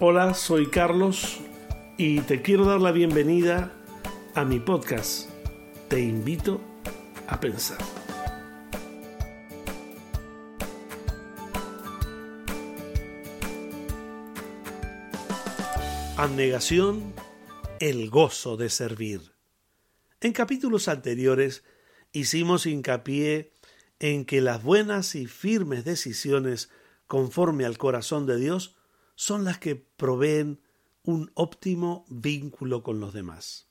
Hola, soy Carlos y te quiero dar la bienvenida a mi podcast. Te invito a pensar. Abnegación, el gozo de servir. En capítulos anteriores hicimos hincapié en que las buenas y firmes decisiones conforme al corazón de Dios son las que proveen un óptimo vínculo con los demás.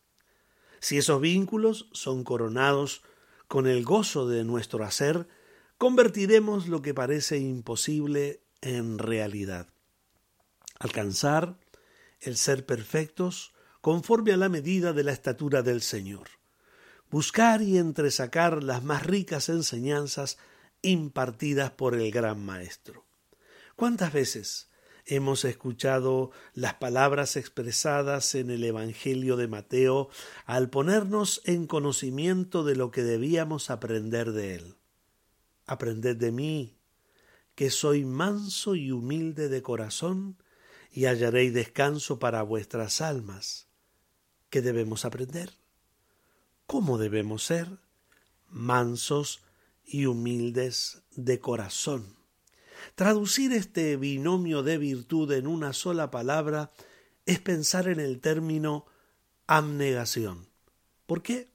Si esos vínculos son coronados con el gozo de nuestro hacer, convertiremos lo que parece imposible en realidad. Alcanzar el ser perfectos conforme a la medida de la estatura del Señor. Buscar y entresacar las más ricas enseñanzas impartidas por el gran Maestro. ¿Cuántas veces hemos escuchado las palabras expresadas en el Evangelio de Mateo al ponernos en conocimiento de lo que debíamos aprender de él. Aprended de mí, que soy manso y humilde de corazón, y hallaréis descanso para vuestras almas. ¿Qué debemos aprender? ¿Cómo debemos ser? Mansos y humildes de corazón. Traducir este binomio de virtud en una sola palabra es pensar en el término abnegación. ¿Por qué?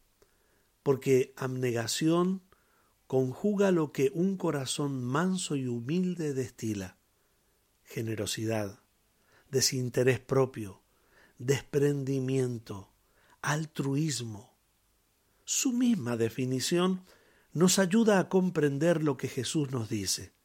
Porque abnegación conjuga lo que un corazón manso y humilde destila. Generosidad, desinterés propio, desprendimiento, altruismo. Su misma definición nos ayuda a comprender lo que Jesús nos dice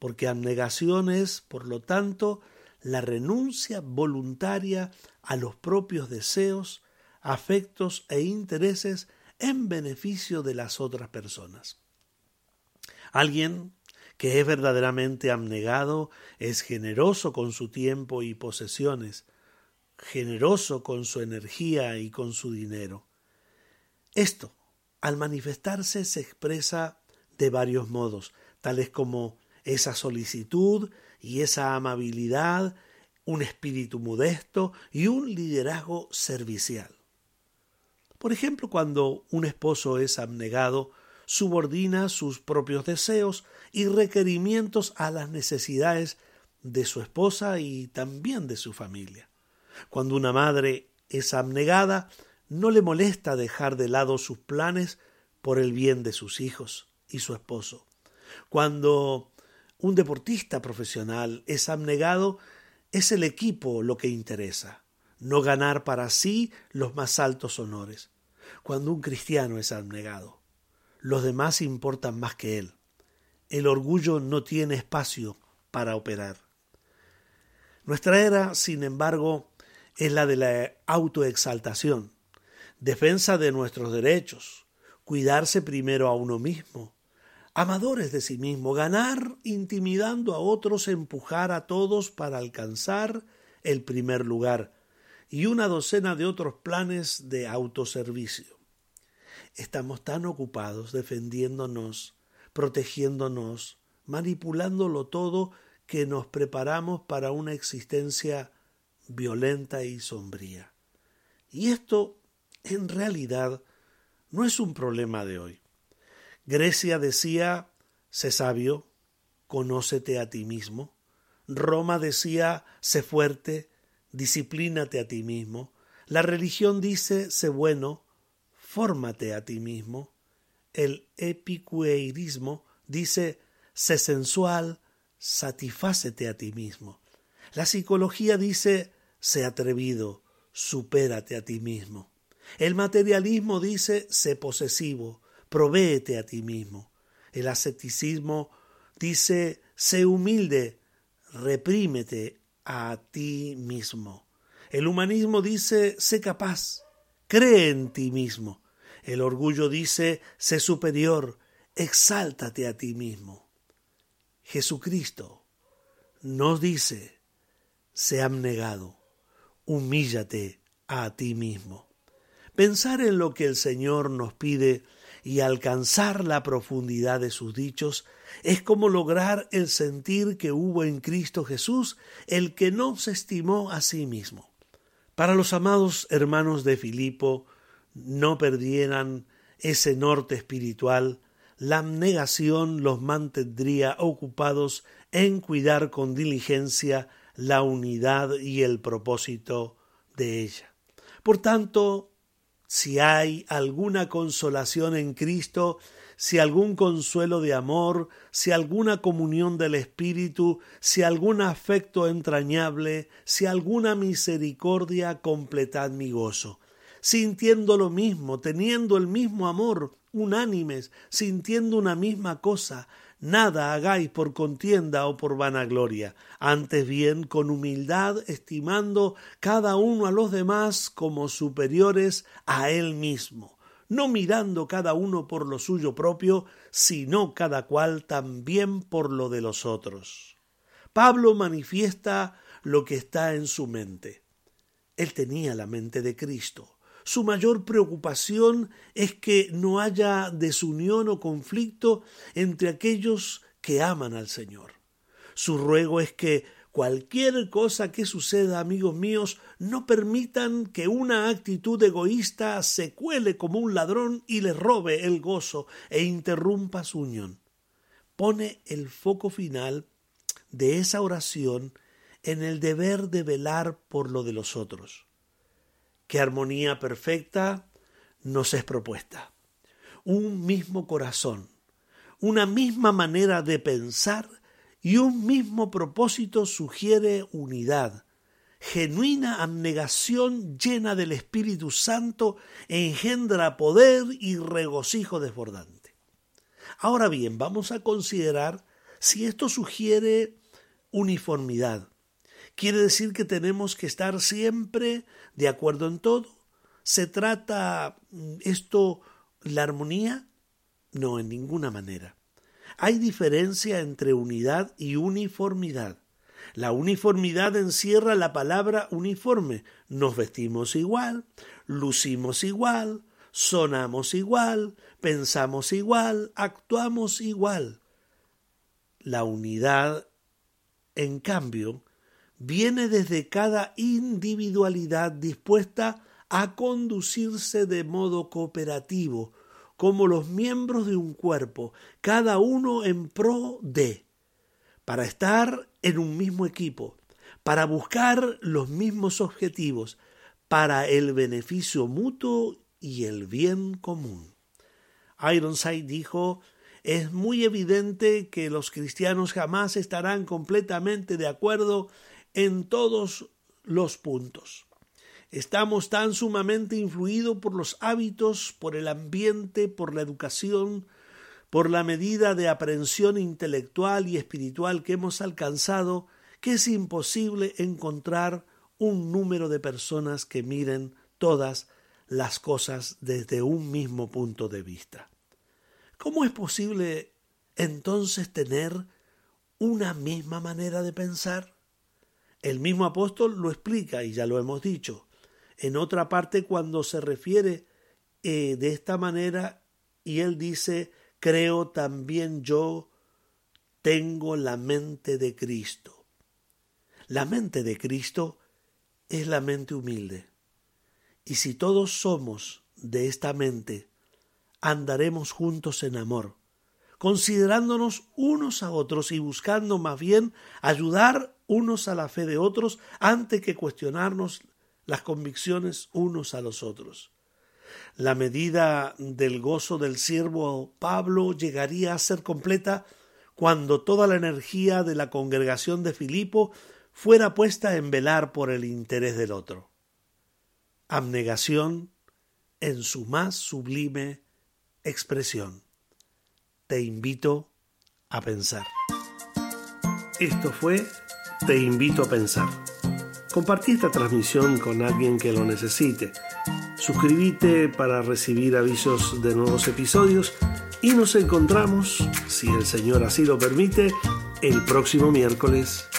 porque abnegación es, por lo tanto, la renuncia voluntaria a los propios deseos, afectos e intereses en beneficio de las otras personas. Alguien que es verdaderamente abnegado es generoso con su tiempo y posesiones, generoso con su energía y con su dinero. Esto, al manifestarse, se expresa de varios modos, tales como esa solicitud y esa amabilidad, un espíritu modesto y un liderazgo servicial. Por ejemplo, cuando un esposo es abnegado, subordina sus propios deseos y requerimientos a las necesidades de su esposa y también de su familia. Cuando una madre es abnegada, no le molesta dejar de lado sus planes por el bien de sus hijos y su esposo. Cuando un deportista profesional es abnegado, es el equipo lo que interesa, no ganar para sí los más altos honores. Cuando un cristiano es abnegado, los demás importan más que él. El orgullo no tiene espacio para operar. Nuestra era, sin embargo, es la de la autoexaltación, defensa de nuestros derechos, cuidarse primero a uno mismo, amadores de sí mismo, ganar intimidando a otros, empujar a todos para alcanzar el primer lugar y una docena de otros planes de autoservicio. Estamos tan ocupados defendiéndonos, protegiéndonos, manipulándolo todo que nos preparamos para una existencia violenta y sombría. Y esto, en realidad, no es un problema de hoy. Grecia decía, sé sabio, conócete a ti mismo. Roma decía, sé fuerte, disciplínate a ti mismo. La religión dice, sé bueno, fórmate a ti mismo. El epicueirismo dice, sé sensual, satisfácete a ti mismo. La psicología dice, sé atrevido, supérate a ti mismo. El materialismo dice, sé posesivo, provéete a ti mismo. El asceticismo dice, sé humilde, reprímete a ti mismo. El humanismo dice, sé capaz, cree en ti mismo. El orgullo dice, sé superior, exáltate a ti mismo. Jesucristo nos dice, sé abnegado, humíllate a ti mismo. Pensar en lo que el Señor nos pide y alcanzar la profundidad de sus dichos es como lograr el sentir que hubo en Cristo Jesús, el que no se estimó a sí mismo. Para los amados hermanos de Filipo, no perdieran ese norte espiritual, la abnegación los mantendría ocupados en cuidar con diligencia la unidad y el propósito de ella. Por tanto, si hay alguna consolación en Cristo, si algún consuelo de amor, si alguna comunión del Espíritu, si algún afecto entrañable, si alguna misericordia, completad mi gozo. Sintiendo lo mismo, teniendo el mismo amor, unánimes, sintiendo una misma cosa, nada hagáis por contienda o por vanagloria, antes bien con humildad, estimando cada uno a los demás como superiores a él mismo, no mirando cada uno por lo suyo propio, sino cada cual también por lo de los otros. Pablo manifiesta lo que está en su mente. Él tenía la mente de Cristo su mayor preocupación es que no haya desunión o conflicto entre aquellos que aman al Señor. Su ruego es que cualquier cosa que suceda, amigos míos, no permitan que una actitud egoísta se cuele como un ladrón y le robe el gozo e interrumpa su unión. Pone el foco final de esa oración en el deber de velar por lo de los otros. Qué armonía perfecta nos es propuesta. Un mismo corazón, una misma manera de pensar y un mismo propósito sugiere unidad. Genuina abnegación llena del Espíritu Santo engendra poder y regocijo desbordante. Ahora bien, vamos a considerar si esto sugiere uniformidad, ¿Quiere decir que tenemos que estar siempre de acuerdo en todo? ¿Se trata mm, esto la armonía? No, en ninguna manera. Hay diferencia entre unidad y uniformidad. La uniformidad encierra la palabra uniforme. Nos vestimos igual, lucimos igual, sonamos igual, pensamos igual, actuamos igual. La unidad, en cambio, viene desde cada individualidad dispuesta a conducirse de modo cooperativo, como los miembros de un cuerpo, cada uno en pro de, para estar en un mismo equipo, para buscar los mismos objetivos, para el beneficio mutuo y el bien común. Ironside dijo es muy evidente que los cristianos jamás estarán completamente de acuerdo en todos los puntos. Estamos tan sumamente influidos por los hábitos, por el ambiente, por la educación, por la medida de aprehensión intelectual y espiritual que hemos alcanzado, que es imposible encontrar un número de personas que miren todas las cosas desde un mismo punto de vista. ¿Cómo es posible entonces tener una misma manera de pensar? El mismo apóstol lo explica y ya lo hemos dicho. En otra parte cuando se refiere eh, de esta manera y él dice, creo también yo tengo la mente de Cristo. La mente de Cristo es la mente humilde. Y si todos somos de esta mente, andaremos juntos en amor, considerándonos unos a otros y buscando más bien ayudar unos a la fe de otros antes que cuestionarnos las convicciones unos a los otros. La medida del gozo del siervo Pablo llegaría a ser completa cuando toda la energía de la congregación de Filipo fuera puesta en velar por el interés del otro. Abnegación en su más sublime expresión. Te invito a pensar. Esto fue te invito a pensar. Compartí esta transmisión con alguien que lo necesite. Suscríbete para recibir avisos de nuevos episodios y nos encontramos, si el Señor así lo permite, el próximo miércoles